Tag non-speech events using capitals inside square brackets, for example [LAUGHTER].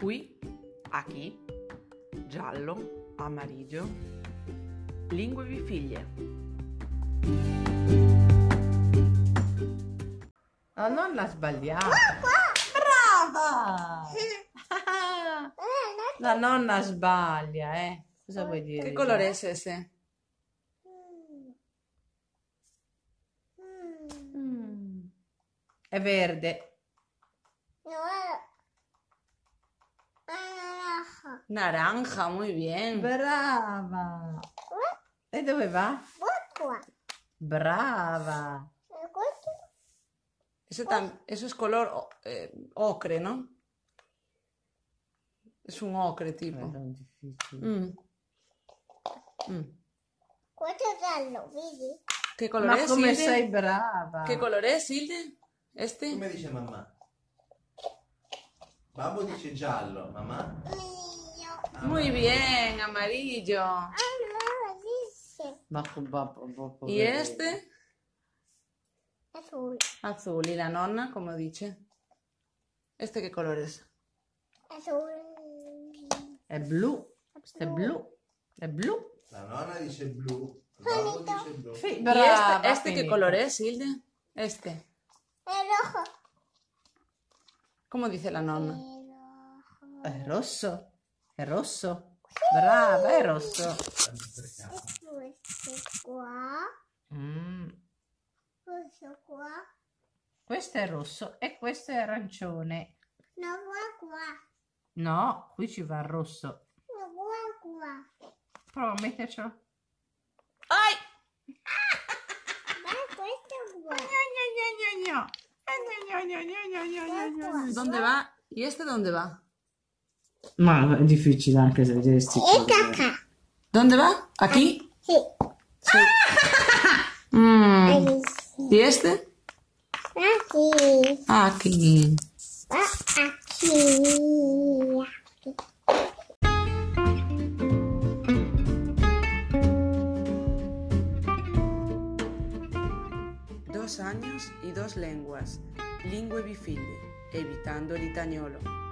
Aquí, giallo, amarillo, lingue di figlie. La nonna ha sbagliato. Brava! [LAUGHS] La nonna sbaglia, eh. Cosa vuoi dire? ¿Qué color es ese? Mm. È verde. Naranja, muy bien. Brava! E dove va? Brava! Ese tam- eso es color eh, ocre, ¿no? Es un ocre tipo. Mm. Mm. ¿Qué color Ma es, come Hilde? sei brava! ¿Qué color es, Hilde? ¿Este? Come dice mamma? Babbo dice giallo, mamma? Muy bien, amarillo. ¿Y este? azul. Azul. ¿Y la nonna, cómo dice? ¿Este qué color es? Azul. È blu. È blu. È blu. La nonna dice blu, dice blu. Sì, ¿Y este, este qué color es, Hilde? Este. È rojo. ¿Cómo dice la nonna? È rojo. È rosso. È rosso. Brava, è rosso. E questo qua. Mm. Questo qua. Questo è rosso e questo è arancione. No, qua qua. No, qui ci va il rosso. No, qua qua. Prova a mettercelo. ¡Ay! Ma questo qua. ¿Dónde va? ¿Y este dónde va? Ma è difficile anche se vedere sti E cacca. ¿Dónde va? ¿Aquí? Sì. Mm. Hai visto? ¿Y este? Aquí. Aquí. Aquí. Dos años y dos lenguas, lingue bifiglie, evitando l'italiano.